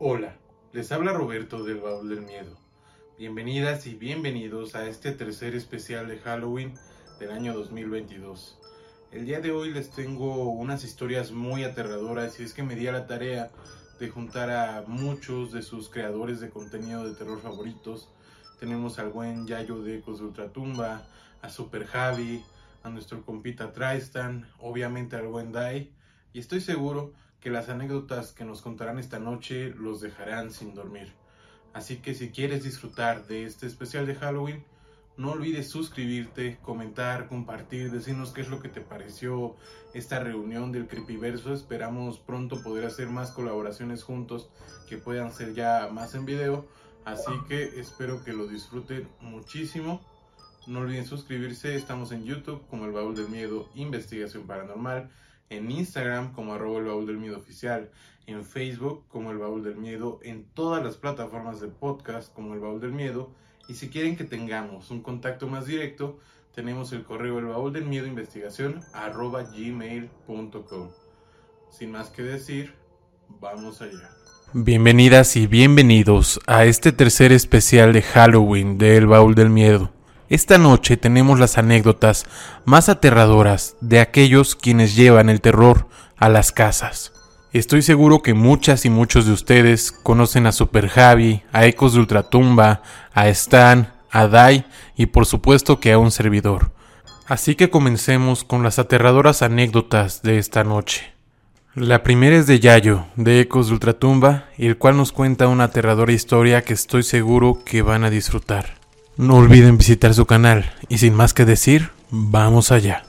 Hola, les habla Roberto del Baúl del Miedo. Bienvenidas y bienvenidos a este tercer especial de Halloween del año 2022. El día de hoy les tengo unas historias muy aterradoras y es que me di a la tarea de juntar a muchos de sus creadores de contenido de terror favoritos. Tenemos al buen Yayo de Ecos de Ultratumba, a Super Javi, a nuestro compita Tristan, obviamente al buen Dai, y estoy seguro que las anécdotas que nos contarán esta noche los dejarán sin dormir. Así que si quieres disfrutar de este especial de Halloween, no olvides suscribirte, comentar, compartir, decirnos qué es lo que te pareció esta reunión del Creepyverso. Esperamos pronto poder hacer más colaboraciones juntos que puedan ser ya más en video. Así que espero que lo disfruten muchísimo. No olviden suscribirse, estamos en YouTube como El Baúl del Miedo, Investigación Paranormal, en Instagram como arroba el baúl del miedo oficial, en Facebook como el baúl del miedo, en todas las plataformas de podcast como el baúl del miedo, y si quieren que tengamos un contacto más directo, tenemos el correo el baúl del miedo investigación arroba gmail.com. Sin más que decir, vamos allá. Bienvenidas y bienvenidos a este tercer especial de Halloween de El Baúl del Miedo. Esta noche tenemos las anécdotas más aterradoras de aquellos quienes llevan el terror a las casas. Estoy seguro que muchas y muchos de ustedes conocen a Super Javi, a Ecos de Ultratumba, a Stan, a Dai y por supuesto que a un servidor. Así que comencemos con las aterradoras anécdotas de esta noche. La primera es de Yayo, de Ecos de Ultratumba, el cual nos cuenta una aterradora historia que estoy seguro que van a disfrutar. No olviden visitar su canal y sin más que decir, vamos allá.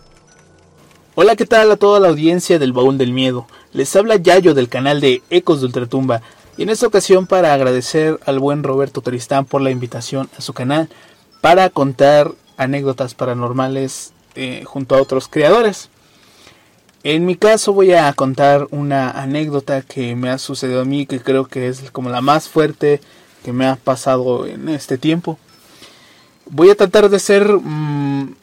Hola, ¿qué tal a toda la audiencia del Baúl del Miedo? Les habla Yayo del canal de Ecos de Ultratumba y en esta ocasión para agradecer al buen Roberto Tristán por la invitación a su canal para contar anécdotas paranormales eh, junto a otros creadores. En mi caso voy a contar una anécdota que me ha sucedido a mí que creo que es como la más fuerte que me ha pasado en este tiempo. Voy a tratar de ser mm,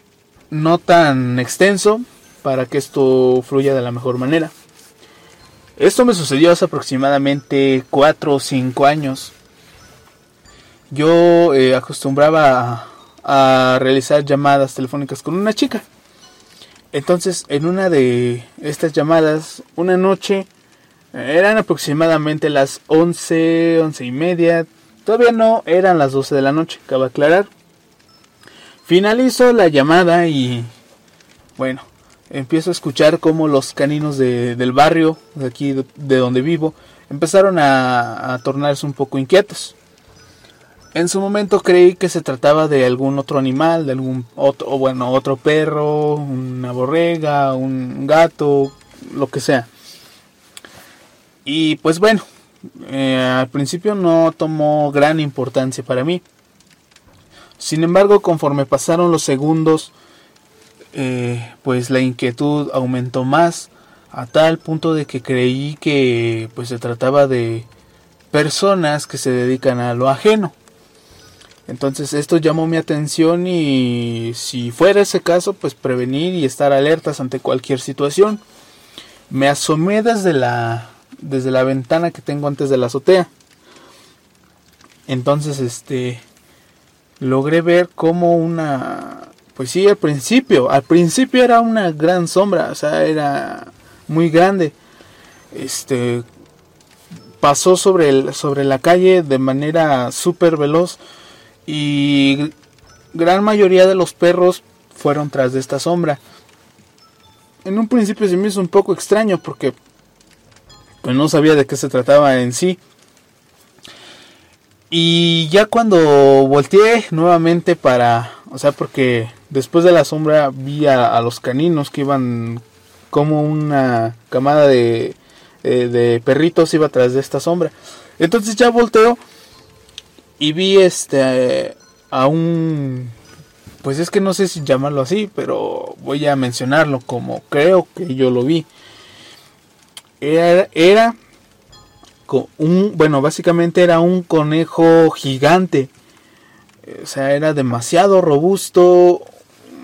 no tan extenso para que esto fluya de la mejor manera. Esto me sucedió hace aproximadamente 4 o 5 años. Yo eh, acostumbraba a, a, realizar llamadas telefónicas con una chica. Entonces, en una de estas llamadas, una noche, eran aproximadamente las 11, 11 y media. Todavía no eran las 12 de la noche, cabe aclarar. Finalizo la llamada y bueno, empiezo a escuchar cómo los caninos de, del barrio, de aquí de, donde vivo, empezaron a, tornarse un poco inquietos. En su momento creí que se trataba de algún otro animal, de algún otro, bueno, otro perro, una borrega, un gato, lo que sea. Y pues bueno, eh, al principio no tomó gran importancia para mí. Sin embargo, conforme pasaron los segundos, eh, pues la inquietud aumentó más a tal punto de que creí que pues se trataba de personas que se dedican a lo ajeno. Entonces esto llamó mi atención y si fuera ese caso, pues prevenir y estar alertas ante cualquier situación. Me asomé desde la desde la ventana que tengo antes de la azotea. Entonces, este logré ver como una pues sí al principio al principio era una gran sombra o sea era muy grande. Este pasó sobre el, sobre la calle de manera súper veloz y gran mayoría de los perros fueron tras de esta sombra. En un principio se me hizo un poco extraño porque pues no sabía de qué se trataba en sí y ya cuando volteé nuevamente para, o sea, porque después de la sombra vi a, los caninos que iban como una camada de, eh, de perritos iba atrás de esta sombra. Entonces ya volteo y vi este a un pues es que no sé si llamarlo así, pero voy a mencionarlo como creo que yo lo vi. Era, era un, bueno, básicamente era un conejo gigante. O sea, era demasiado robusto,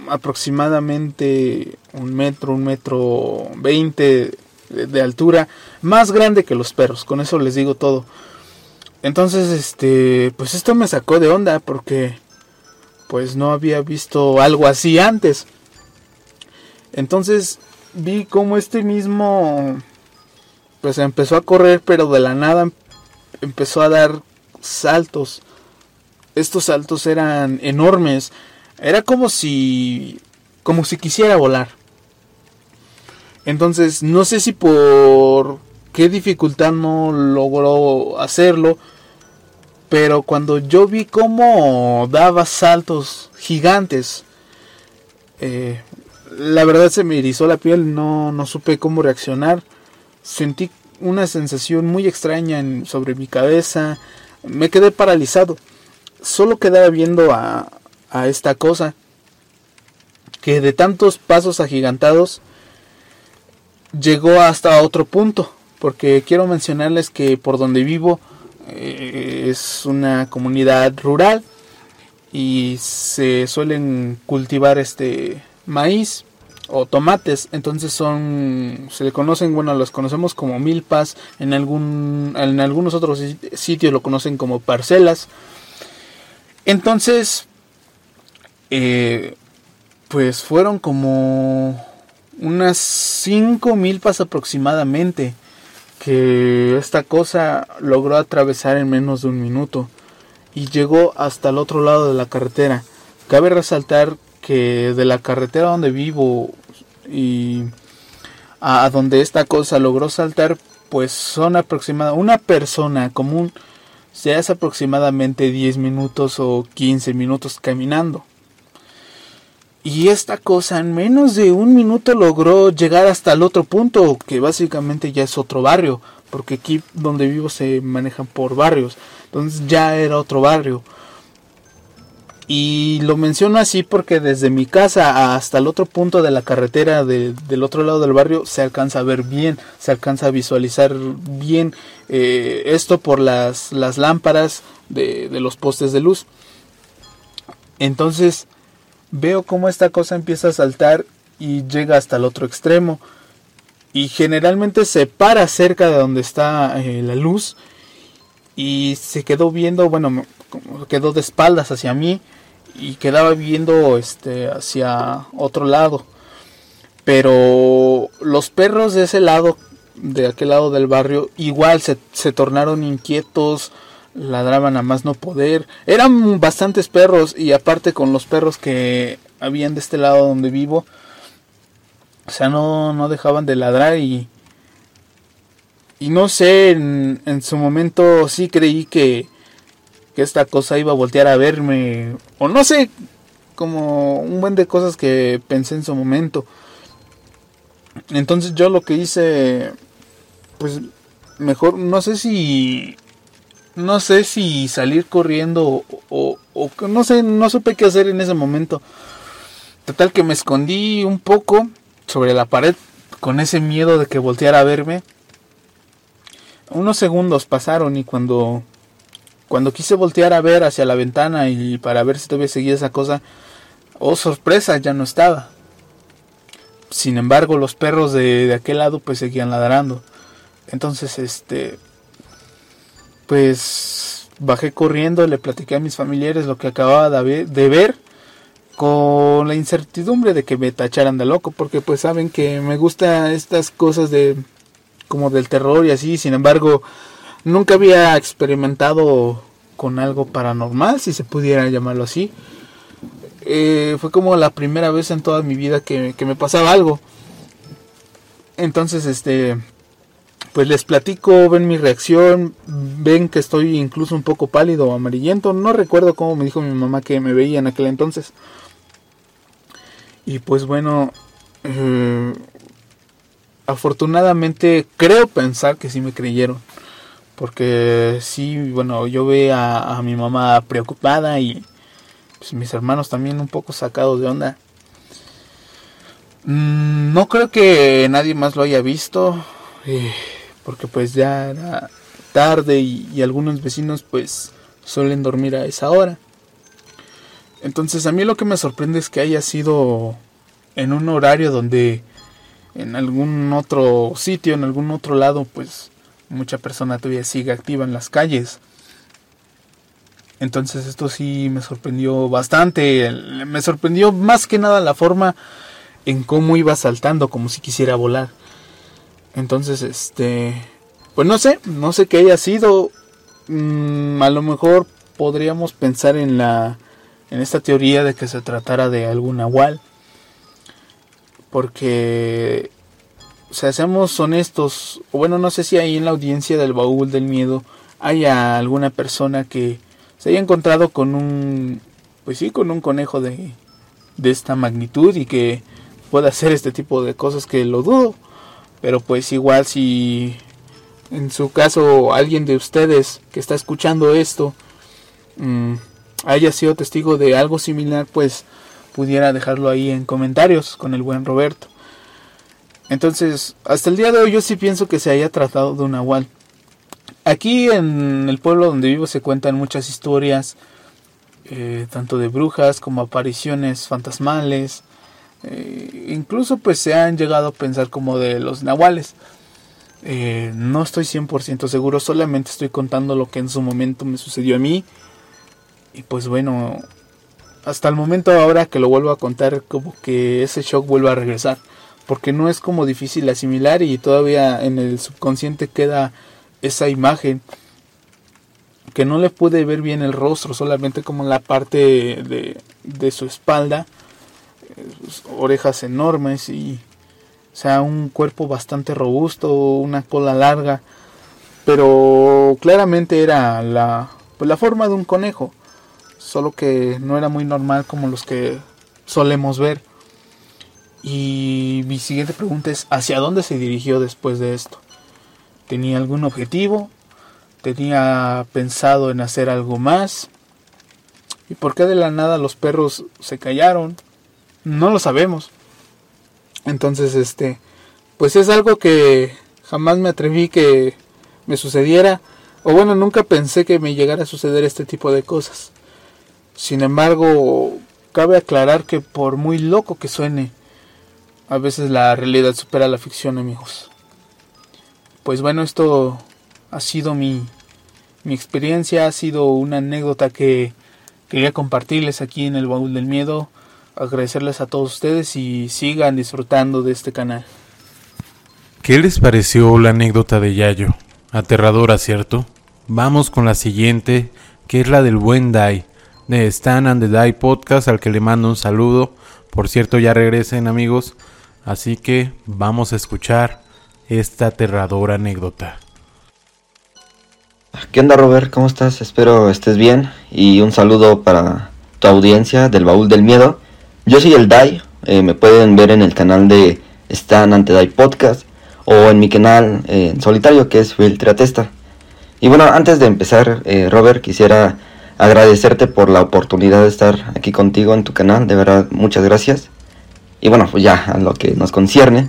aproximadamente un metro, un metro veinte de, altura, más grande que los perros, con eso les digo todo. Entonces, este, pues esto me sacó de onda porque pues no había visto algo así antes. Entonces vi como este mismo pues empezó a correr, pero de la nada empezó a dar saltos. Estos saltos eran enormes. Era como si como si quisiera volar. Entonces, no sé si por qué dificultad no logró hacerlo, pero cuando yo vi cómo daba saltos gigantes, eh, la verdad se me erizó la piel, no, no supe cómo reaccionar. Sentí una sensación muy extraña sobre mi cabeza, me quedé paralizado. Solo quedaba viendo a, a esta cosa que de tantos pasos agigantados llegó hasta otro punto, porque quiero mencionarles que por donde vivo eh, es una comunidad rural y se suelen cultivar este maíz o tomates, entonces son se le conocen, bueno, los conocemos como milpas, en algún en algunos otros sitios lo conocen como parcelas. Entonces eh, pues fueron como unas 5 milpas aproximadamente que esta cosa logró atravesar en menos de un minuto y llegó hasta el otro lado de la carretera. Cabe resaltar que de la carretera donde vivo y a donde esta cosa logró saltar, pues son aproximadamente una persona común se hace aproximadamente 10 minutos o 15 minutos caminando. Y esta cosa en menos de un minuto logró llegar hasta el otro punto, que básicamente ya es otro barrio, porque aquí donde vivo se manejan por barrios, entonces ya era otro barrio. Y lo menciono así porque desde mi casa hasta el otro punto de la carretera del otro lado del barrio se alcanza a ver bien, se alcanza a visualizar bien eh, esto por las, las lámparas de, los postes de luz. Entonces, veo cómo esta cosa empieza a saltar y llega hasta el otro extremo. Y generalmente se para cerca de donde está eh, la luz. Y se quedó viendo, bueno, quedó de espaldas hacia mí. Y quedaba viendo este, hacia otro lado. Pero los perros de ese lado, de aquel lado del barrio, igual se, se tornaron inquietos ladraban a más no poder. Eran bastantes perros y aparte con los perros que habían de este lado donde vivo, o sea, no, no dejaban de ladrar y... Y no sé, en, en su momento sí creí que, que esta cosa iba a voltear a verme. O no sé, como un buen de cosas que pensé en su momento. Entonces yo lo que hice, pues mejor, no sé si no sé si salir corriendo o, o, no sé, no supe qué hacer en ese momento. Total que me escondí un poco sobre la pared con ese miedo de que volteara a verme. Unos segundos pasaron y cuando cuando quise voltear a ver hacia la ventana y para ver si todavía seguía esa cosa, oh sorpresa, ya no estaba. Sin embargo, los perros de, de aquel lado pues seguían ladrando. Entonces, este, pues bajé corriendo, le platiqué a mis familiares lo que acababa de ver con la incertidumbre de que me tacharan de loco, porque pues saben que me gusta estas cosas de como del terror y así, sin embargo, nunca había experimentado con algo paranormal, si se pudiera llamarlo así. Eh, fue como la primera vez en toda mi vida que, que me pasaba algo. Entonces, este, pues les platico, ven mi reacción, ven que estoy incluso un poco pálido o amarillento. No recuerdo cómo me dijo mi mamá que me veía en aquel entonces. Y pues bueno, eh, afortunadamente creo pensar que sí me creyeron. Porque sí, bueno, yo ve a, mi mamá preocupada y pues, mis hermanos también un poco sacados de onda. Mm, no creo que nadie más lo haya visto. Eh, porque pues ya era tarde y, algunos vecinos pues suelen dormir a esa hora. Entonces a mí lo que me sorprende es que haya sido en un horario donde en algún otro sitio, en algún otro lado, pues mucha persona todavía sigue activa en las calles. Entonces esto sí me sorprendió bastante. Me sorprendió más que nada la forma en cómo iba saltando, como si quisiera volar. Entonces, este, pues no sé, no sé qué haya sido. Mm, a lo mejor podríamos pensar en la, en esta teoría de que se tratara de algún nahual. Porque, o sea, seamos honestos, o bueno, no sé si ahí en la audiencia del baúl del miedo haya alguna persona que se haya encontrado con un, pues sí, con un conejo de, de esta magnitud y que pueda hacer este tipo de cosas que lo dudo. Pero pues igual si en su caso alguien de ustedes que está escuchando esto mm, haya sido testigo de algo similar, pues pudiera dejarlo ahí en comentarios con el buen Roberto. Entonces, hasta el día de hoy yo sí pienso que se haya tratado de un nahual. Aquí en el pueblo donde vivo se cuentan muchas historias, eh, tanto de brujas como apariciones fantasmales, eh, incluso pues se han llegado a pensar como de los nahuales. Eh, no estoy 100% seguro, solamente estoy contando lo que en su momento me sucedió a mí. Y pues bueno, hasta el momento ahora que lo vuelvo a contar, como que ese shock vuelve a regresar. Porque no es como difícil asimilar y todavía en el subconsciente queda esa imagen que no le pude ver bien el rostro, solamente como la parte de, de su espalda orejas enormes y o sea un cuerpo bastante robusto, una cola larga, pero claramente era la pues la forma de un conejo, solo que no era muy normal como los que solemos ver. Y mi siguiente pregunta es ¿hacia dónde se dirigió después de esto? ¿Tenía algún objetivo? ¿Tenía pensado en hacer algo más? ¿Y por qué de la nada los perros se callaron? No lo sabemos. Entonces, este, pues es algo que jamás me atreví que me sucediera. O bueno, nunca pensé que me llegara a suceder este tipo de cosas. Sin embargo, cabe aclarar que por muy loco que suene, a veces la realidad supera la ficción, amigos. Pues bueno, esto ha sido mi, mi experiencia, ha sido una anécdota que quería compartirles aquí en el baúl del miedo agradecerles a todos ustedes y sigan disfrutando de este canal. ¿Qué les pareció la anécdota de Yayo? Aterradora, ¿cierto? Vamos con la siguiente, que es la del buen Dai, de Stan and the Dai Podcast, al que le mando un saludo. Por cierto, ya regresen amigos, así que vamos a escuchar esta aterradora anécdota. ¿Qué onda Robert? ¿Cómo estás? Espero estés bien y un saludo para tu audiencia del Baúl del Miedo. Yo soy el Dai, eh, me pueden ver en el canal de Stan Ante Dai Podcast o en mi canal eh, en solitario que es Filtratesta. Y bueno, antes de empezar, eh, Robert, quisiera agradecerte por la oportunidad de estar aquí contigo en tu canal, de verdad, muchas gracias. Y bueno, pues ya a lo que nos concierne,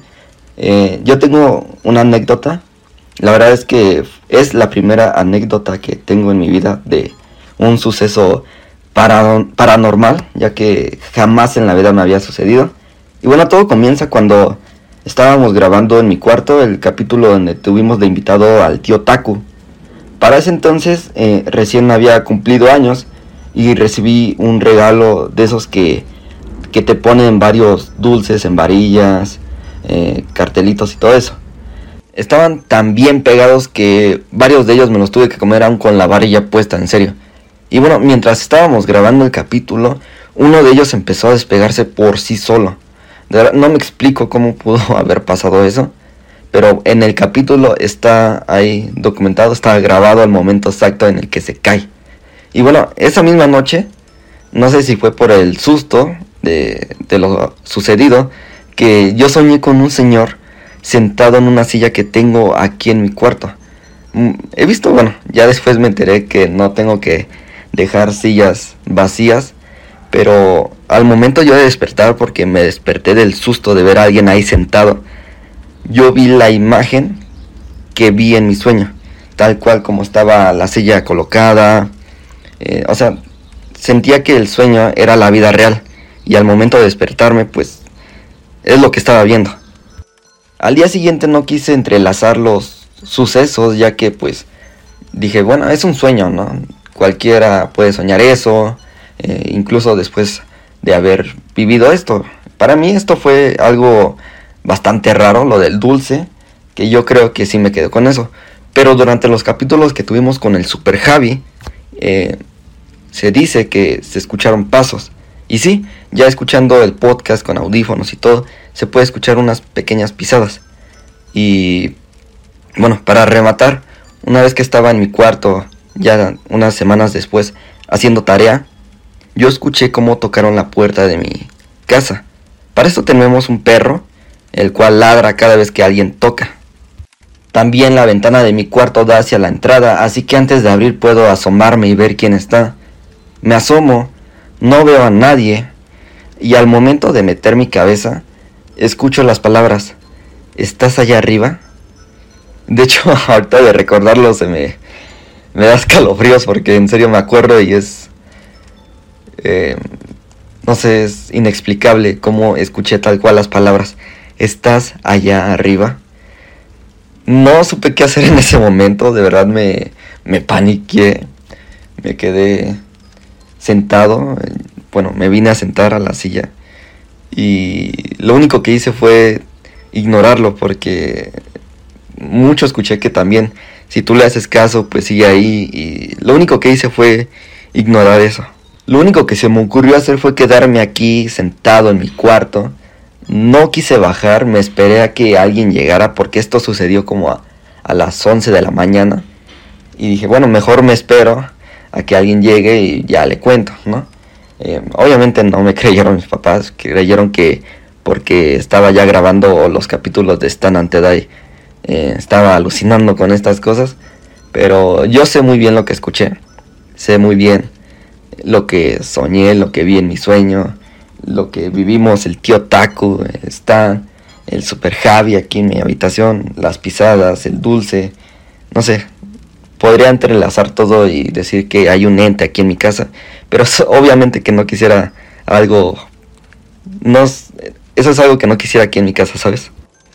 yo tengo una anécdota, la verdad es que es la primera anécdota que tengo en mi vida de un suceso paranormal, ya que jamás en la vida me había sucedido. Y bueno, todo comienza cuando estábamos grabando en mi cuarto el capítulo donde tuvimos de invitado al tío Taku. Para ese entonces eh, recién había cumplido años y recibí un regalo de esos que, que te ponen varios dulces en varillas, eh, cartelitos y todo eso. Estaban tan bien pegados que varios de ellos me los tuve que comer aún con la varilla puesta, en serio. Y bueno, mientras estábamos grabando el capítulo, uno de ellos empezó a despegarse por sí solo. no me explico cómo pudo haber pasado eso, pero en el capítulo está ahí documentado, está grabado al momento exacto en el que se cae. Y bueno, esa misma noche, no sé si fue por el susto de, lo sucedido, que yo soñé con un señor sentado en una silla que tengo aquí en mi cuarto. Mm, he visto, bueno, ya después me enteré que no tengo que dejar sillas vacías, pero al momento yo de despertar, porque me desperté del susto de ver a alguien ahí sentado, yo vi la imagen que vi en mi sueño, tal cual como estaba la silla colocada, eh, o sea, sentía que el sueño era la vida real y al momento de despertarme pues es lo que estaba viendo. Al día siguiente no quise entrelazar los sucesos ya que pues dije, bueno, es un sueño, ¿no? cualquiera puede soñar eso, eh, incluso después de haber vivido esto. Para mí esto fue algo bastante raro, lo del dulce, que yo creo que sí me quedo con eso. Pero durante los capítulos que tuvimos con el Super Javi, eh, se dice que se escucharon pasos. Y sí, ya escuchando el podcast con audífonos y todo, se puede escuchar unas pequeñas pisadas. Y bueno, para rematar, una vez que estaba en mi cuarto, ya unas semanas después, haciendo tarea, yo escuché cómo tocaron la puerta de mi casa. Para esto tenemos un perro, el cual ladra cada vez que alguien toca. También la ventana de mi cuarto da hacia la entrada, así que antes de abrir puedo asomarme y ver quién está. Me asomo, no veo a nadie, y al momento de meter mi cabeza, escucho las palabras, ¿estás allá arriba? De hecho, ahorita de recordarlo se me, me da escalofríos porque en serio me acuerdo y es... Eh, no sé, es inexplicable cómo escuché tal cual las palabras, ¿estás allá arriba? No supe qué hacer en ese momento, de verdad me, me paniqué, me quedé sentado, bueno, me vine a sentar a la silla y lo único que hice fue ignorarlo porque mucho escuché que también si tú le haces caso pues sigue ahí y lo único que hice fue ignorar eso. Lo único que se me ocurrió hacer fue quedarme aquí sentado en mi cuarto no quise bajar, me esperé a que alguien llegara porque esto sucedió como a, las 11 de la mañana. Y dije, bueno, mejor me espero a que alguien llegue y ya le cuento, ¿no? Eh, obviamente no me creyeron mis papás, creyeron que porque estaba ya grabando los capítulos de Stan Ante eh, estaba alucinando con estas cosas, pero yo sé muy bien lo que escuché, sé muy bien lo que soñé, lo que vi en mi sueño, lo que vivimos, el tío Taku, está el Super Javi aquí en mi habitación, las pisadas, el dulce, no sé, podría entrelazar todo y decir que hay un ente aquí en mi casa, pero obviamente que no quisiera algo, no, eso es algo que no quisiera aquí en mi casa, ¿sabes?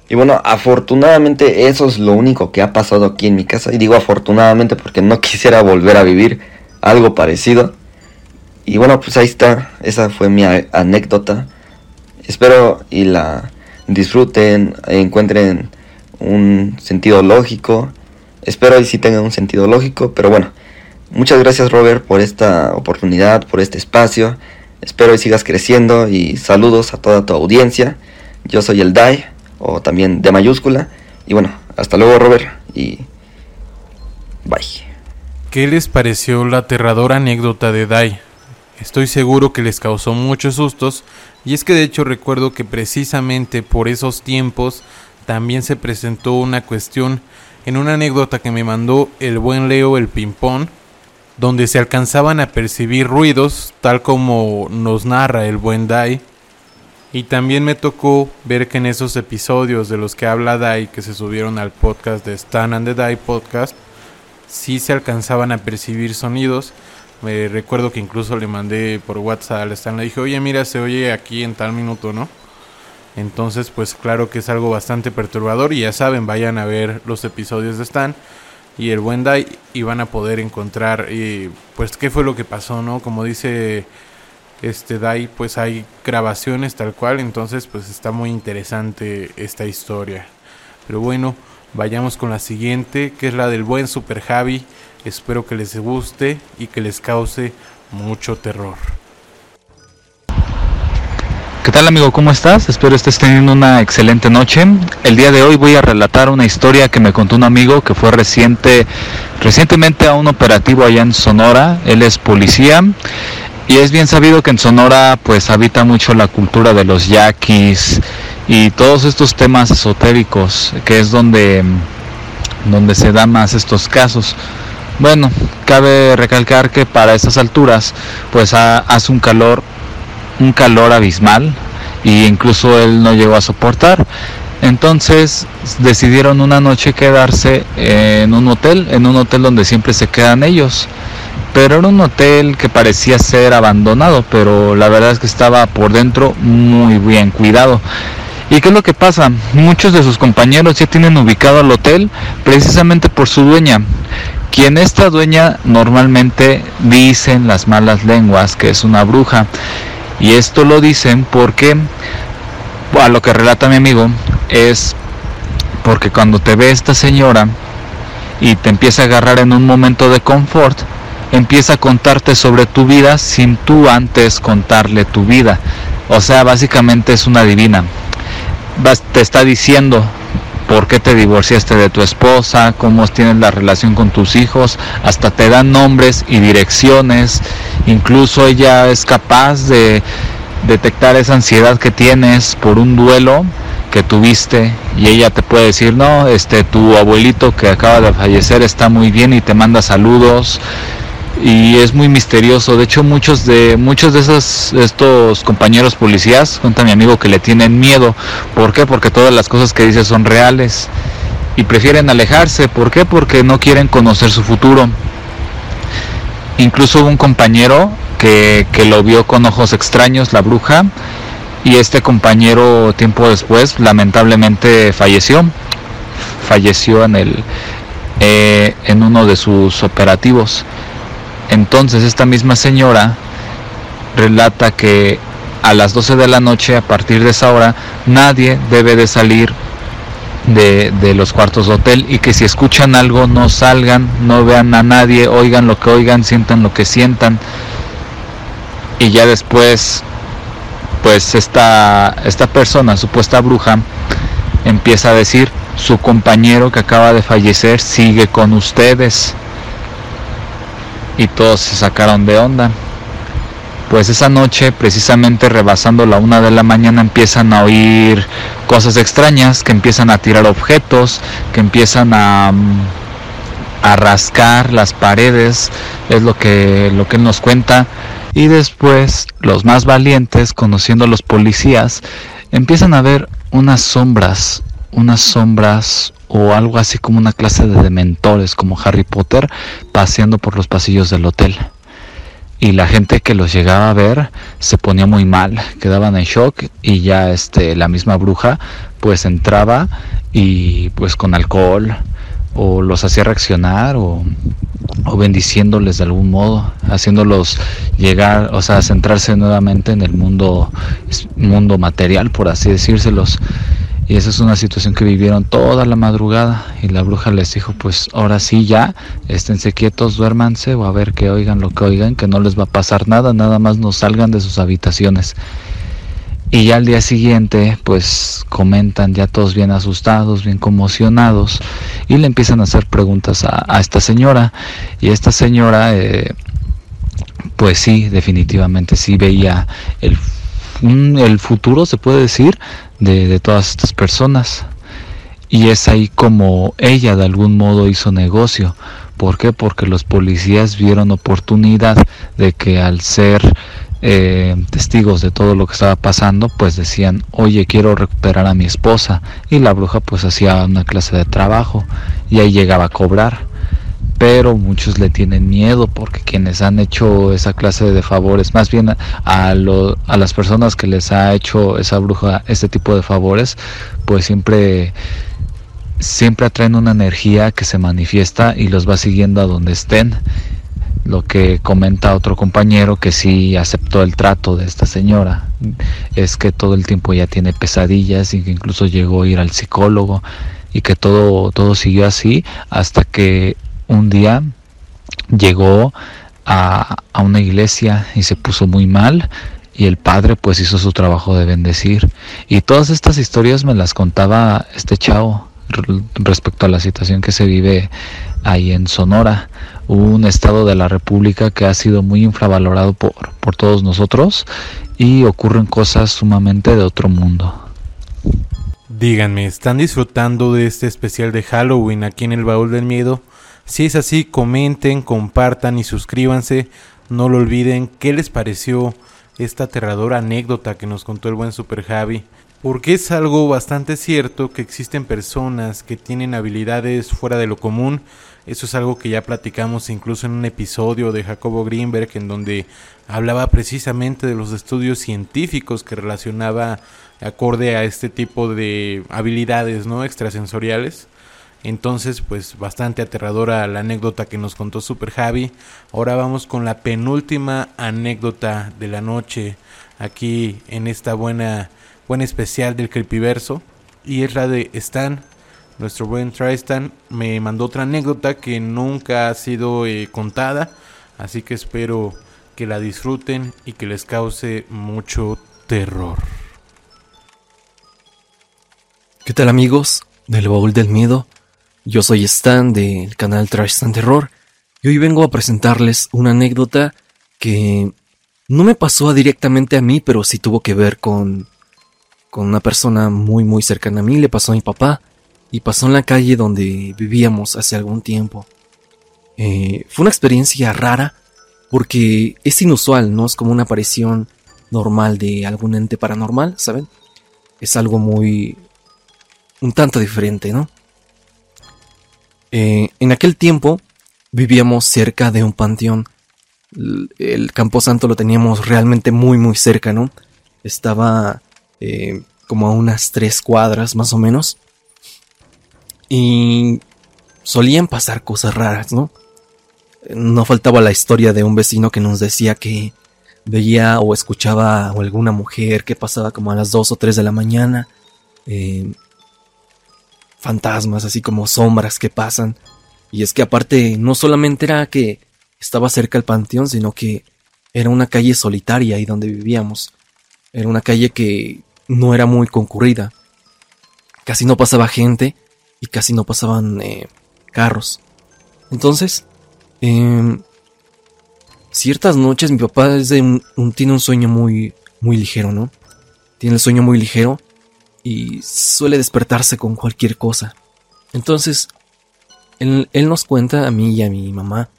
Y bueno, afortunadamente eso es lo único que ha pasado aquí en mi casa, y digo afortunadamente porque no quisiera volver a vivir algo parecido. Y bueno, pues ahí está, esa fue mi anécdota. Espero y la disfruten, encuentren un sentido lógico. Espero y sí tengan un sentido lógico, pero bueno, muchas gracias Robert por esta oportunidad, por este espacio. Espero y sigas creciendo y saludos a toda tu audiencia. Yo soy el DAI, o también de mayúscula. Y bueno, hasta luego Robert y bye. ¿Qué les pareció la aterradora anécdota de Dai? Estoy seguro que les causó muchos sustos y es que de hecho recuerdo que precisamente por esos tiempos también se presentó una cuestión en una anécdota que me mandó el buen Leo el Pimpón, donde se alcanzaban a percibir ruidos tal como nos narra el buen Dai. Y también me tocó ver que en esos episodios de los que habla Dai que se subieron al podcast de Stan and the Dai podcast, sí se alcanzaban a percibir sonidos me recuerdo que incluso le mandé por WhatsApp al Stan, le dije, oye, mira, se oye aquí en tal minuto, ¿no? Entonces, pues claro que es algo bastante perturbador y ya saben, vayan a ver los episodios de Stan y el buen Dai y van a poder encontrar, y, pues, qué fue lo que pasó, ¿no? Como dice este Dai, pues hay grabaciones tal cual, entonces, pues está muy interesante esta historia. Pero bueno, vayamos con la siguiente, que es la del buen Super Javi Espero que les guste y que les cause mucho terror. ¿Qué tal amigo? ¿Cómo estás? Espero estés teniendo una excelente noche. El día de hoy voy a relatar una historia que me contó un amigo que fue reciente, recientemente a un operativo allá en Sonora. Él es policía y es bien sabido que en Sonora pues habita mucho la cultura de los yaquis y todos estos temas esotéricos que es donde, donde se dan más estos casos. Bueno, cabe recalcar que para estas alturas pues hace un calor, un calor abismal e incluso él no llegó a soportar. Entonces decidieron una noche quedarse en un hotel, en un hotel donde siempre se quedan ellos. Pero era un hotel que parecía ser abandonado, pero la verdad es que estaba por dentro muy bien cuidado. ¿Y qué es lo que pasa? Muchos de sus compañeros ya tienen ubicado al hotel precisamente por su dueña. quien esta dueña normalmente dicen las malas lenguas que es una bruja. Y esto lo dicen porque, a lo que relata mi amigo, es porque cuando te ve esta señora y te empieza a agarrar en un momento de confort, empieza a contarte sobre tu vida sin tú antes contarle tu vida. O sea, básicamente es una divina. Te está diciendo por qué te divorciaste de tu esposa, cómo tienes la relación con tus hijos, hasta te dan nombres y direcciones. Incluso ella es capaz de detectar esa ansiedad que tienes por un duelo que tuviste y ella te puede decir, no, este tu abuelito que acaba de fallecer está muy bien y te manda saludos y es muy misterioso. De hecho, muchos de muchos de esos estos compañeros policías, cuenta mi amigo que le tienen miedo. ¿Por qué? Porque todas las cosas que dice son reales y prefieren alejarse. ¿Por qué? Porque no quieren conocer su futuro. Incluso hubo un compañero que, que lo vio con ojos extraños, la bruja, y este compañero tiempo después lamentablemente falleció. Falleció en el eh, en uno de sus operativos. Entonces esta misma señora relata que a las 12 de la noche, a partir de esa hora, nadie debe de salir de, de, los cuartos de hotel y que si escuchan algo no salgan, no vean a nadie, oigan lo que oigan, sientan lo que sientan. Y ya después, pues esta, esta persona, supuesta bruja, empieza a decir, su compañero que acaba de fallecer sigue con ustedes y todos se sacaron de onda. Pues esa noche, precisamente rebasando la una de la mañana, empiezan a oír cosas extrañas, que empiezan a tirar objetos, que empiezan a, a rascar las paredes, es lo que, lo que él nos cuenta. Y después, los más valientes, conociendo a los policías, empiezan a ver unas sombras, unas sombras o algo así como una clase de dementores como Harry Potter paseando por los pasillos del hotel. Y la gente que los llegaba a ver se ponía muy mal, quedaban en shock y ya este la misma bruja pues entraba y pues con alcohol o los hacía reaccionar o, o bendiciéndoles de algún modo, haciéndolos llegar, o sea, centrarse nuevamente en el mundo mundo material, por así decírselos. Y esa es una situación que vivieron toda la madrugada y la bruja les dijo, pues ahora sí ya, esténse quietos, duérmanse o a ver que oigan lo que oigan, que no les va a pasar nada, nada más no salgan de sus habitaciones. Y ya al día siguiente, pues comentan ya todos bien asustados, bien conmocionados, y le empiezan a hacer preguntas a, a esta señora. Y esta señora, eh, pues sí, definitivamente sí veía el, el futuro, se puede decir, de, de todas estas personas. Y es ahí como ella de algún modo hizo negocio. ¿Por qué? Porque los policías vieron oportunidad de que al ser eh, testigos de todo lo que estaba pasando, pues decían, oye, quiero recuperar a mi esposa. Y la bruja pues hacía una clase de trabajo y ahí llegaba a cobrar. Pero muchos le tienen miedo porque quienes han hecho esa clase de favores, más bien a, lo, a las personas que les ha hecho esa bruja este tipo de favores, pues siempre siempre atraen una energía que se manifiesta y los va siguiendo a donde estén. Lo que comenta otro compañero que sí aceptó el trato de esta señora es que todo el tiempo ya tiene pesadillas y que incluso llegó a ir al psicólogo y que todo todo siguió así hasta que un día llegó a, a una iglesia y se puso muy mal y el padre pues hizo su trabajo de bendecir y todas estas historias me las contaba este chavo respecto a la situación que se vive ahí en Sonora, un estado de la República que ha sido muy infravalorado por, por todos nosotros y ocurren cosas sumamente de otro mundo. Díganme, ¿están disfrutando de este especial de Halloween aquí en el Baúl del Miedo? Si es así, comenten, compartan y suscríbanse. No lo olviden. ¿Qué les pareció esta aterradora anécdota que nos contó el buen Super Javi? Porque es algo bastante cierto que existen personas que tienen habilidades fuera de lo común. Eso es algo que ya platicamos incluso en un episodio de Jacobo Greenberg en donde hablaba precisamente de los estudios científicos que relacionaba acorde a este tipo de habilidades no extrasensoriales. Entonces, pues bastante aterradora la anécdota que nos contó Super Javi. Ahora vamos con la penúltima anécdota de la noche aquí en esta buena, especial del Creepyverso. Y es la de Stan. Nuestro buen Tristan me mandó otra anécdota que nunca ha sido eh, contada. Así que espero que la disfruten y que les cause mucho terror. ¿Qué tal amigos del baúl del miedo? Yo soy Stan del canal Trash Stan Terror y hoy vengo a presentarles una anécdota que no me pasó directamente a mí, pero sí tuvo que ver con, con una persona muy muy cercana a mí, le pasó a mi papá y pasó en la calle donde vivíamos hace algún tiempo. Eh, fue una experiencia rara porque es inusual, no es como una aparición normal de algún ente paranormal, ¿saben? Es algo muy... un tanto diferente, ¿no? Eh, en aquel tiempo vivíamos cerca de un panteón. El, campo santo lo teníamos realmente muy muy cerca, ¿no? Estaba eh, como a unas tres cuadras más o menos. Y solían pasar cosas raras, ¿no? No faltaba la historia de un vecino que nos decía que veía o escuchaba a alguna mujer que pasaba como a las dos o tres de la mañana. Eh, fantasmas, así como sombras que pasan. Y es que aparte no solamente era que estaba cerca el panteón, sino que era una calle solitaria ahí donde vivíamos. Era una calle que no era muy concurrida. Casi no pasaba gente y casi no pasaban eh, carros. Entonces, em, ciertas noches mi papá tiene un sueño muy, muy ligero, ¿no? Tiene el sueño muy ligero y suele despertarse con cualquier cosa. Entonces, él, nos cuenta a mí y a mi mamá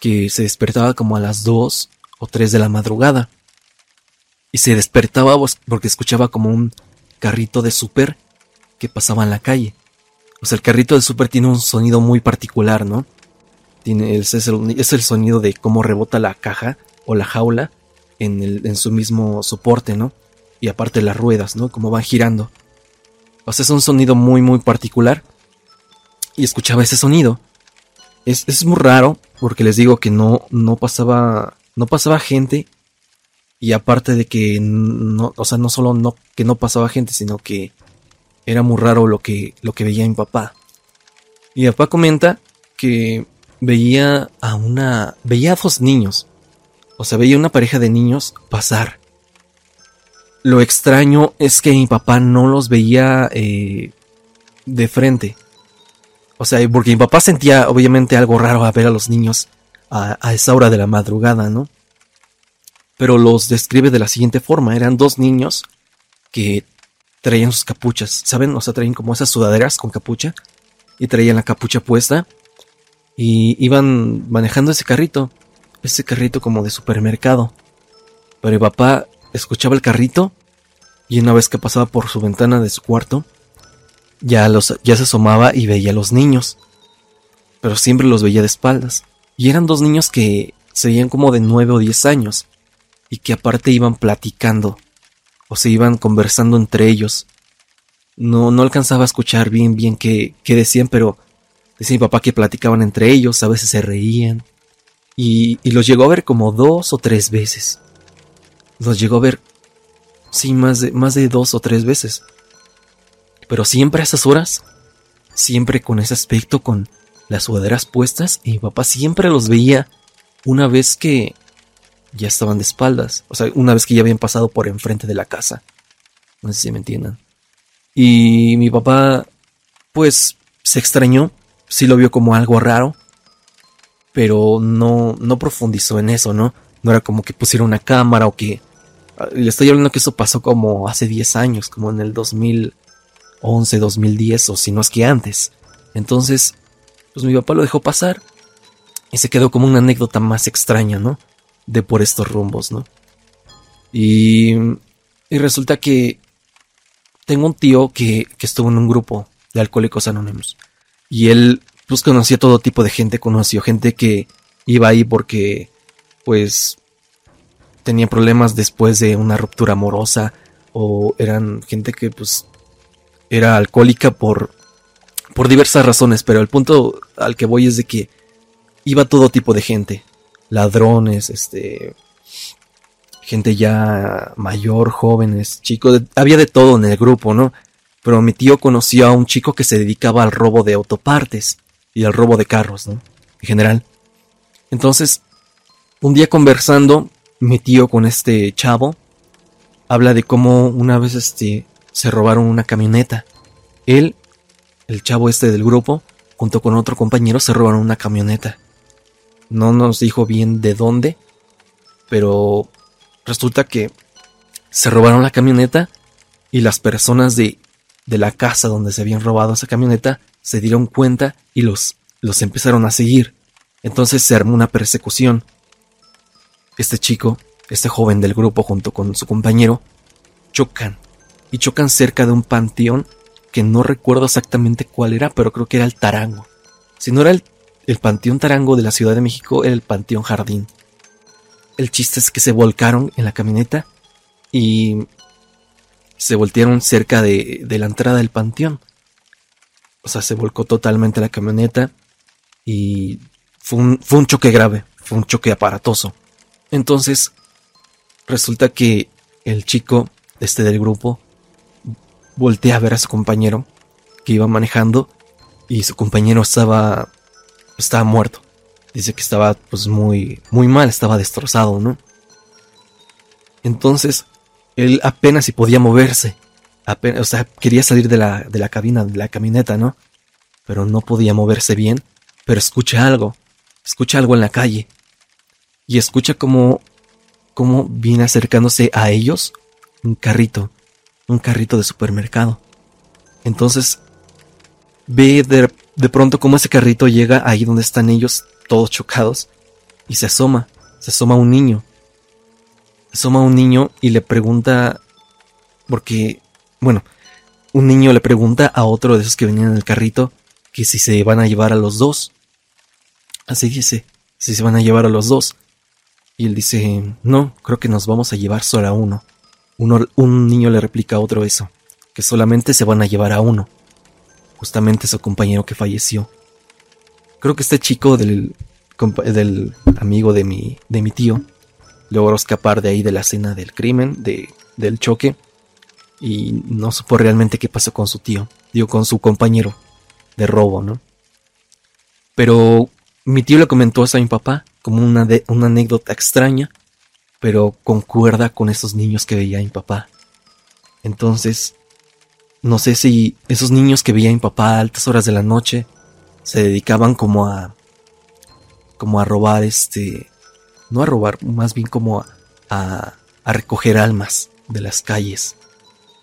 que se despertaba como a las 2 o 3 de la madrugada. Y se despertaba porque escuchaba como un carrito de súper que pasaba en la calle. O sea, el carrito de súper tiene un sonido muy particular, ¿no? Tiene, es, el, sonido de cómo rebota la caja o la jaula en, en su mismo soporte, ¿no? y aparte las ruedas, ¿no? Como van girando. O sea, es un sonido muy, muy particular. Y escuchaba ese sonido. Es, es muy raro, porque les digo que no, no pasaba, no pasaba gente. Y aparte de que no, o sea, no solo no, que no pasaba gente, sino que era muy raro lo que, lo que veía mi papá. Mi papá comenta que veía a una, veía a dos niños. O sea, veía una pareja de niños pasar. Lo extraño es que mi papá no los veía eh, de frente. O sea, porque mi papá sentía obviamente algo raro a ver a los niños a, esa hora de la madrugada, ¿no? Pero los describe de la siguiente forma. Eran dos niños que traían sus capuchas, ¿saben? O sea, traían como esas sudaderas con capucha y traían la capucha puesta y iban manejando ese carrito, ese carrito como de supermercado. Pero mi papá escuchaba el carrito y una vez que pasaba por su ventana de su cuarto, ya, los, ya se asomaba y veía a los niños. Pero siempre los veía de espaldas. Y eran dos niños que se veían como de nueve o diez años y que aparte iban platicando o se iban conversando entre ellos. No, no alcanzaba a escuchar bien bien qué, qué decían, pero decía mi papá que platicaban entre ellos, a veces se reían. Y los llegó a ver como dos o tres veces. Los llegó a ver, sí, más de, más de dos o tres veces. Pero siempre a esas horas, siempre con ese aspecto, con las sudaderas puestas, y mi papá siempre los veía una vez que ya estaban de espaldas, o sea, una vez que ya habían pasado por enfrente de la casa. No sé si me entiendan. Y mi papá, pues, se extrañó, sí lo vio como algo raro, pero no, no profundizó en eso, ¿no? No era como que pusiera una cámara o que... Le estoy hablando que eso pasó como hace 10 años, como en el 2011, 2010 o si no es que antes. Entonces, pues mi papá lo dejó pasar y se quedó como una anécdota más extraña, ¿no? De por estos rumbos, ¿no? Y, y resulta que tengo un tío que, que estuvo en un grupo de alcohólicos anónimos. Y él, pues conocía todo tipo de gente, conoció gente que iba ahí porque pues tenían problemas después de una ruptura amorosa o eran gente que pues era alcohólica por por diversas razones, pero el punto al que voy es de que iba todo tipo de gente, ladrones, este, gente ya mayor, jóvenes, chicos, había de todo en el grupo, ¿no? Pero mi tío conoció a un chico que se dedicaba al robo de autopartes y al robo de carros, ¿no? En general. Entonces, un día conversando, mi tío con este chavo habla de cómo una vez este se robaron una camioneta. Él el chavo este del grupo, junto con otro compañero, se robaron una camioneta. No nos dijo bien de dónde, pero resulta que se robaron la camioneta y las personas de, de la casa donde se habían robado esa camioneta se dieron cuenta y los, los empezaron a seguir. Entonces se armó una persecución. Este chico, este joven del grupo junto con su compañero, chocan y chocan cerca de un panteón que no recuerdo exactamente cuál era, pero creo que era el Tarango. Si no era el, Panteón Tarango de la Ciudad de México, era el Panteón Jardín. El chiste es que se volcaron en la camioneta y se voltearon cerca de, de la entrada del panteón. O sea, se volcó totalmente la camioneta y fue un, fue un choque grave, fue un choque aparatoso. Entonces, resulta que el chico, este del grupo, voltea a ver a su compañero que iba manejando y su compañero estaba estaba muerto. Dice que estaba pues muy muy mal, estaba destrozado, ¿no? Entonces, él apenas si podía moverse. Apenas, o sea, quería salir de la, de la cabina, de la camioneta, ¿no? Pero no podía moverse bien. Pero escucha algo. Escucha algo en la calle. Y escucha como, como viene acercándose a ellos un carrito un carrito de supermercado. Entonces ve de, de pronto cómo ese carrito llega ahí donde están ellos, todos chocados, y se asoma, se asoma un niño. Se asoma un niño y le pregunta, porque, bueno, un niño le pregunta a otro de esos que venían en el carrito que si se van a llevar a los dos. Así dice, si se van a llevar a los dos. Y él dice, no, creo que nos vamos a llevar solo a uno un niño le replica a otro eso, que solamente se van a llevar a uno, justamente su compañero que falleció. Creo que este chico del, del amigo de mi, de mi tío logró escapar de ahí de la escena del crimen, de, del choque, y no supo realmente qué pasó con su tío, digo, con su compañero de robo, ¿no? Pero mi tío le comentó eso a mi papá como una, de, una anécdota extraña pero concuerda con esos niños que veía mi papá. Entonces, no sé si esos niños que veía mi papá a altas horas de la noche se dedicaban como a como a robar este no a robar, más bien como a, a, recoger almas de las calles.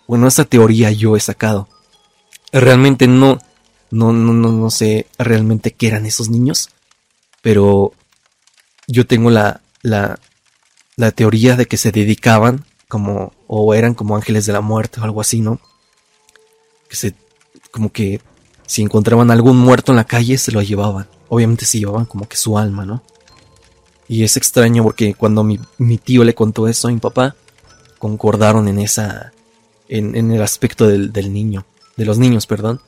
Bueno, esa teoría yo he sacado. Realmente no no no no, no sé realmente qué eran esos niños, pero yo tengo la la la teoría de que se dedicaban como o eran como ángeles de la muerte o algo así, ¿no? Que se como que si encontraban algún muerto en la calle se lo llevaban. Obviamente se llevaban como que su alma, ¿no? Y es extraño porque cuando mi, tío le contó eso a mi papá, concordaron en esa en, en el aspecto del, del, niño, de los niños, perdón,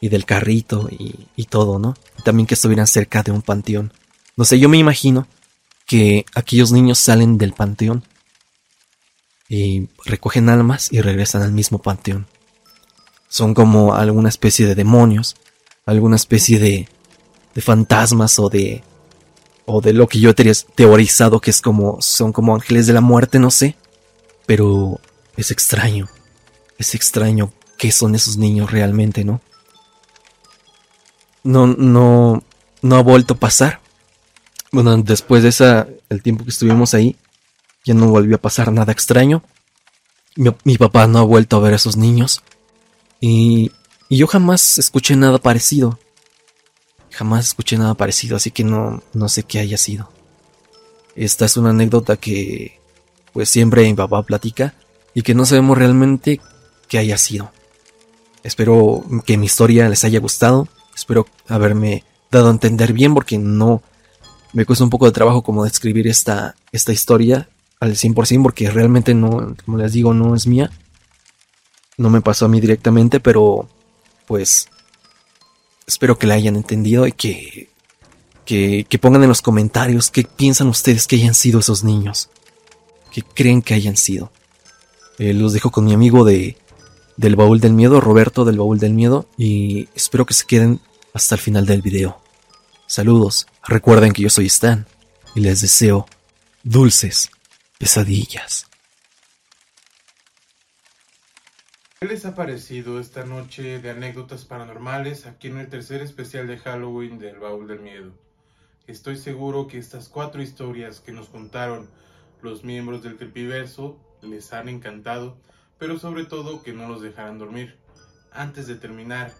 y del carrito y, y todo, ¿no? También que estuvieran cerca de un panteón. No sé, yo me imagino que aquellos niños salen del panteón y recogen almas y regresan al mismo panteón. Son como alguna especie de demonios, alguna especie de, de fantasmas o de o de lo que yo he teorizado que es como son como ángeles de la muerte, no sé, pero es extraño. Es extraño qué son esos niños realmente, ¿no? No no no ha vuelto a pasar bueno, después de esa, el tiempo que estuvimos ahí, ya no volvió a pasar nada extraño. Mi, papá no ha vuelto a ver a esos niños. Y, y, yo jamás escuché nada parecido. Jamás escuché nada parecido, así que no, no sé qué haya sido. Esta es una anécdota que pues siempre mi papá platica y que no sabemos realmente qué haya sido. Espero que mi historia les haya gustado. Espero haberme dado a entender bien porque no, me cuesta un poco de trabajo como describir esta, esta historia al 100% porque realmente no, como les digo, no es mía. No me pasó a mí directamente, pero pues espero que la hayan entendido y que, que, que pongan en los comentarios qué piensan ustedes que hayan sido esos niños. ¿Qué creen que hayan sido? Eh, los dejo con mi amigo de, del baúl del miedo, Roberto del baúl del miedo, y espero que se queden hasta el final del video. Saludos, recuerden que yo soy Stan y les deseo dulces pesadillas. ¿Qué les ha parecido esta noche de anécdotas paranormales aquí en el tercer especial de Halloween del Baúl del Miedo? Estoy seguro que estas cuatro historias que nos contaron los miembros del Creepyverso les han encantado, pero sobre todo que no los dejarán dormir. Antes de terminar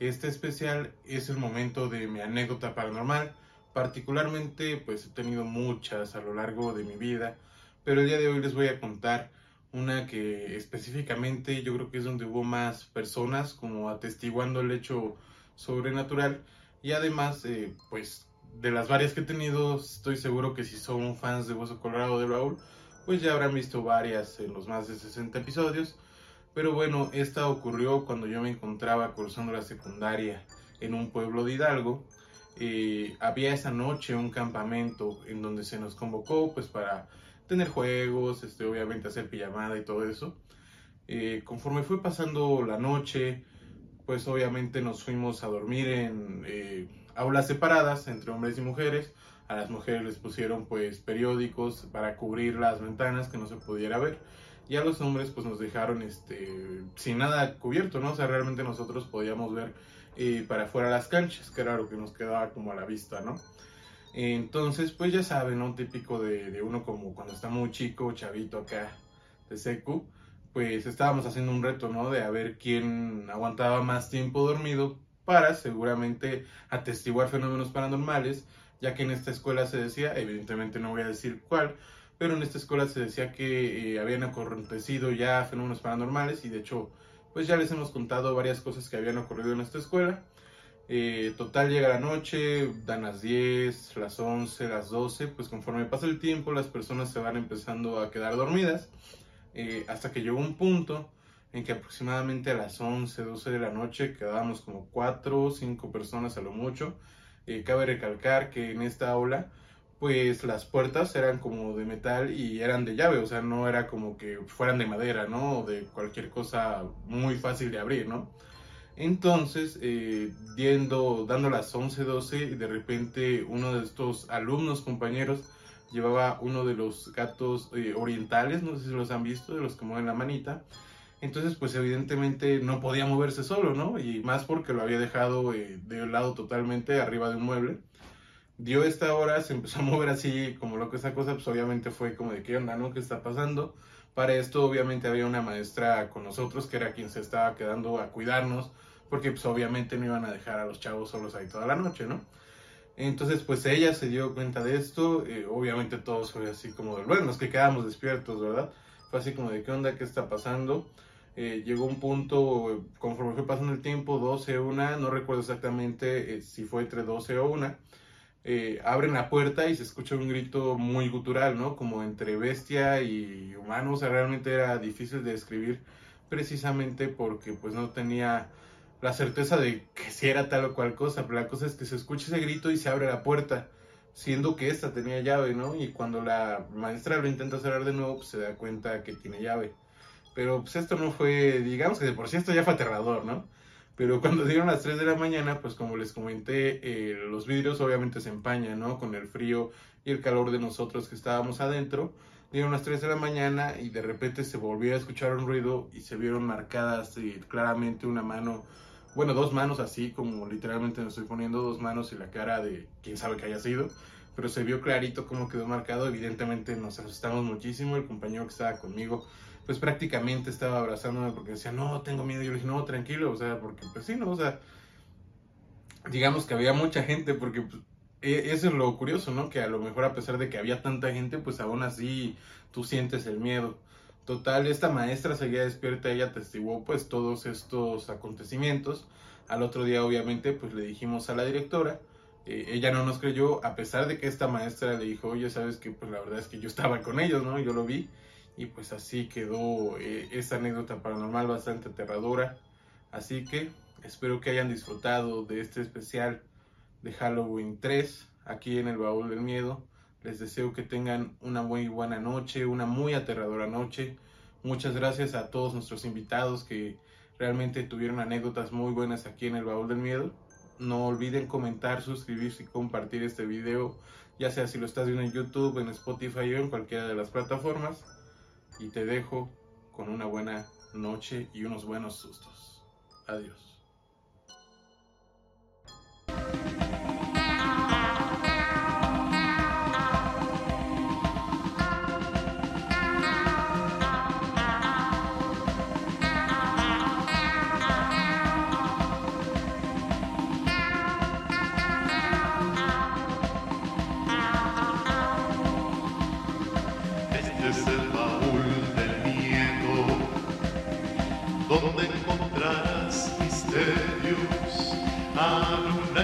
este especial es el momento de mi anécdota paranormal. Particularmente pues he tenido muchas a lo largo de mi vida, pero el día de hoy les voy a contar una que específicamente yo creo que es donde hubo más personas como atestiguando el hecho sobrenatural y además eh, pues de las varias que he tenido estoy seguro que si son fans de Hueso Colorado de Raúl pues ya habrán visto varias en los más de 60 episodios pero bueno esta ocurrió cuando yo me encontraba cruzando la secundaria en un pueblo de Hidalgo eh, había esa noche un campamento en donde se nos convocó pues para tener juegos, este, obviamente hacer pijamada y todo eso. Eh, conforme fue pasando la noche, pues obviamente nos fuimos a dormir en eh, aulas separadas entre hombres y mujeres. A las mujeres les pusieron pues periódicos para cubrir las ventanas que no se pudiera ver. Y a los hombres pues nos dejaron este, sin nada cubierto, ¿no? O sea, realmente nosotros podíamos ver eh, para afuera las canchas, que era lo que nos quedaba como a la vista, ¿no? Entonces, pues ya saben, ¿no? Típico de, uno como cuando está muy chico, chavito acá de secu, pues estábamos haciendo un reto, ¿no? De a ver quién aguantaba más tiempo dormido para seguramente atestiguar fenómenos paranormales, ya que en esta escuela se decía, evidentemente no voy a decir cuál, pero en esta escuela se decía que eh, habían acontecido ya fenómenos paranormales y de hecho, pues ya les hemos contado varias cosas que habían ocurrido en esta escuela. Eh, total llega la noche, dan las 10, las 11, las 12, pues conforme pasa el tiempo las personas se van empezando a quedar dormidas, eh, hasta que llegó un punto en que aproximadamente a las 11, 12 de la noche quedábamos como 4 o 5 personas a lo mucho. Eh, cabe recalcar que en esta aula pues las puertas eran como de metal y eran de llave, o sea, no era como que fueran de madera, ¿no? O de cualquier cosa muy fácil de abrir, ¿no? Entonces, eh, dando las 11, 12, y de repente uno de estos alumnos, compañeros, llevaba uno de los gatos eh, orientales, no sé si los han visto, de los que mueven la manita. Entonces, pues evidentemente no podía moverse solo, ¿no? Y más porque lo había dejado eh, de lado totalmente arriba de un mueble. Dio esta hora, se empezó a mover así como loco esa cosa, pues obviamente fue como de qué onda, ¿no? ¿Qué está pasando? Para esto obviamente había una maestra con nosotros que era quien se estaba quedando a cuidarnos porque pues obviamente no iban a dejar a los chavos solos ahí toda la noche, ¿no? Entonces pues ella se dio cuenta de esto, eh, obviamente todos fue así como de, bueno, los que quedamos despiertos, ¿verdad? Fue así como de, ¿qué onda? ¿Qué está pasando? Eh, llegó un punto, conforme fue pasando el tiempo, 12 o 1, no recuerdo exactamente eh, si fue entre 12 o 1, abren la puerta y se escucha un grito muy gutural, ¿no? Como entre bestia y humano, o sea, realmente era difícil de describir precisamente porque pues no tenía la certeza de que si era tal o cual cosa, pero la cosa es que se escucha ese grito y se abre la puerta, siendo que esta tenía llave, ¿no? Y cuando la maestra lo intenta cerrar de nuevo, pues se da cuenta que tiene llave. Pero pues esto no fue, digamos que de por sí esto ya fue aterrador, ¿no? Pero cuando dieron las 3 de la mañana, pues como les comenté, eh, los vidrios obviamente se empañan, ¿no? Con el frío y el calor de nosotros que estábamos adentro. Dieron las 3 de la mañana y de repente se volvió a escuchar un ruido y se vieron marcadas y claramente una mano bueno, dos manos así, como literalmente me estoy poniendo dos manos y la cara de quién sabe que haya sido, pero se vio clarito cómo quedó marcado, evidentemente nos asustamos muchísimo, el compañero que estaba conmigo, pues prácticamente estaba abrazándome porque decía, no, tengo miedo, yo le dije, no, tranquilo, o sea, porque pues sí, no, o sea, digamos que había mucha gente, porque pues, e, eso es lo curioso, ¿no? Que a lo mejor a pesar de que había tanta gente, pues aún así tú sientes el miedo. Total, esta maestra seguía despierta, ella testiguó pues todos estos acontecimientos. Al otro día obviamente pues le dijimos a la directora, eh, ella no nos creyó, a pesar de que esta maestra le dijo, oye, sabes que pues la verdad es que yo estaba con ellos, ¿no? Yo lo vi y pues así quedó eh, esa anécdota paranormal bastante aterradora. Así que Espero que hayan disfrutado de este especial de Halloween 3 aquí en el Baúl del Miedo. Les deseo que tengan una muy buena noche, una muy aterradora noche. Muchas gracias a todos nuestros invitados que realmente tuvieron anécdotas muy buenas aquí en el Baúl del Miedo. No olviden comentar, suscribirse y compartir este video, ya sea si lo estás viendo en YouTube, en Spotify o en cualquiera de las plataformas. Y te dejo con una buena noche y unos buenos sustos. Adiós.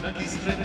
Dank, Israel.